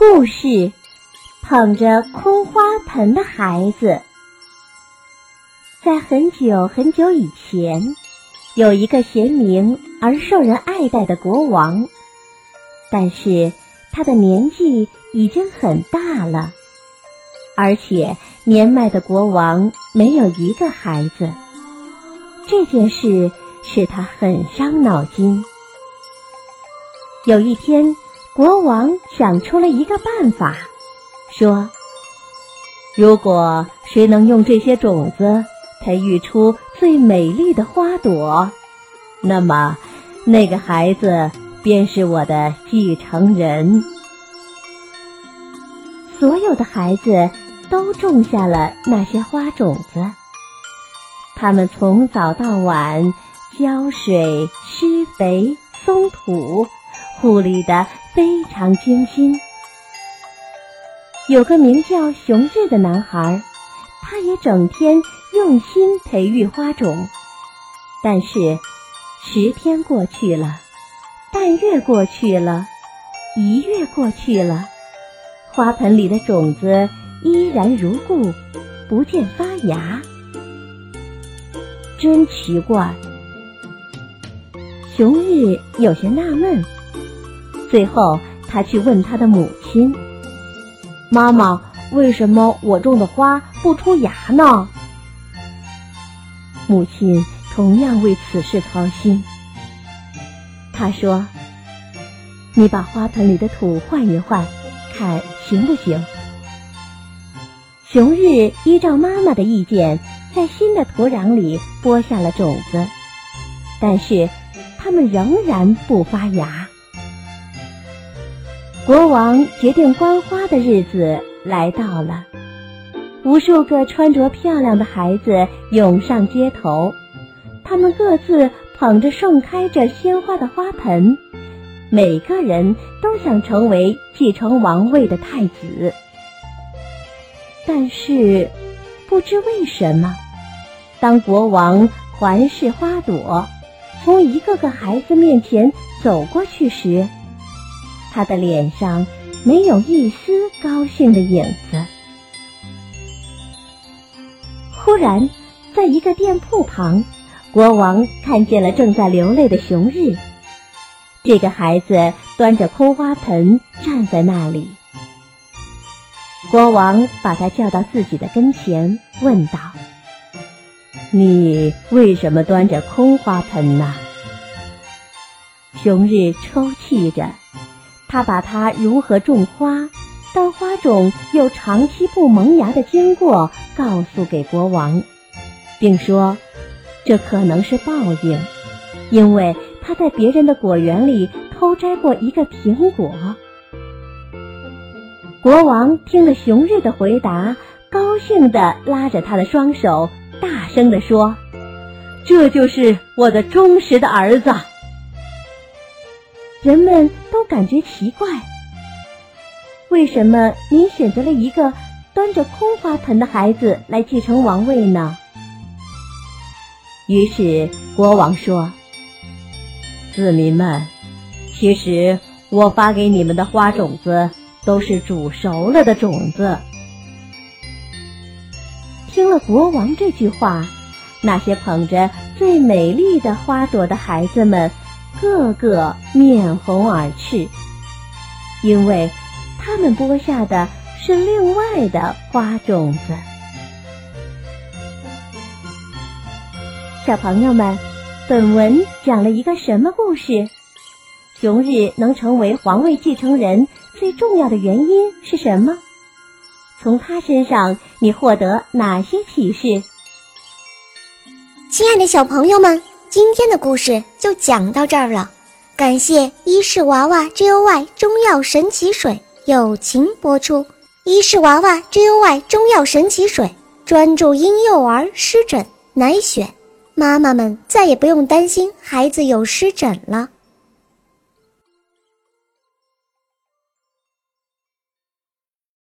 故事：捧着空花盆的孩子。在很久很久以前，有一个贤明而受人爱戴的国王，但是他的年纪已经很大了，而且年迈的国王没有一个孩子。这件事使他很伤脑筋。有一天。国王想出了一个办法，说：“如果谁能用这些种子培育出最美丽的花朵，那么那个孩子便是我的继承人。”所有的孩子都种下了那些花种子，他们从早到晚浇水、施肥、松土。护理的非常精心。有个名叫熊日的男孩，他也整天用心培育花种。但是，十天过去了，半月过去了，一月过去了，花盆里的种子依然如故，不见发芽。真奇怪！熊日有些纳闷。最后，他去问他的母亲：“妈妈，为什么我种的花不出芽呢？”母亲同样为此事操心。他说：“你把花盆里的土换一换，看行不行？”熊日依照妈妈的意见，在新的土壤里播下了种子，但是它们仍然不发芽。国王决定观花的日子来到了，无数个穿着漂亮的孩子涌上街头，他们各自捧着盛开着鲜花的花盆，每个人都想成为继承王位的太子。但是，不知为什么，当国王环视花朵，从一个个孩子面前走过去时，他的脸上没有一丝高兴的影子。忽然，在一个店铺旁，国王看见了正在流泪的熊日。这个孩子端着空花盆站在那里。国王把他叫到自己的跟前，问道：“你为什么端着空花盆呢？”熊日抽泣着。他把他如何种花，到花种又长期不萌芽的经过告诉给国王，并说，这可能是报应，因为他在别人的果园里偷摘过一个苹果。国王听了熊日的回答，高兴地拉着他的双手，大声地说：“这就是我的忠实的儿子。”人们都感觉奇怪，为什么您选择了一个端着空花盆的孩子来继承王位呢？于是国王说：“子民们，其实我发给你们的花种子都是煮熟了的种子。”听了国王这句话，那些捧着最美丽的花朵的孩子们。个个面红耳赤，因为他们播下的是另外的花种子。小朋友们，本文讲了一个什么故事？熊日能成为皇位继承人最重要的原因是什么？从他身上你获得哪些启示？亲爱的小朋友们。今天的故事就讲到这儿了，感谢伊氏娃娃 Joy 中药神奇水友情播出。伊氏娃娃 Joy 中药神奇水专注婴幼儿湿疹，奶癣，妈妈们再也不用担心孩子有湿疹了。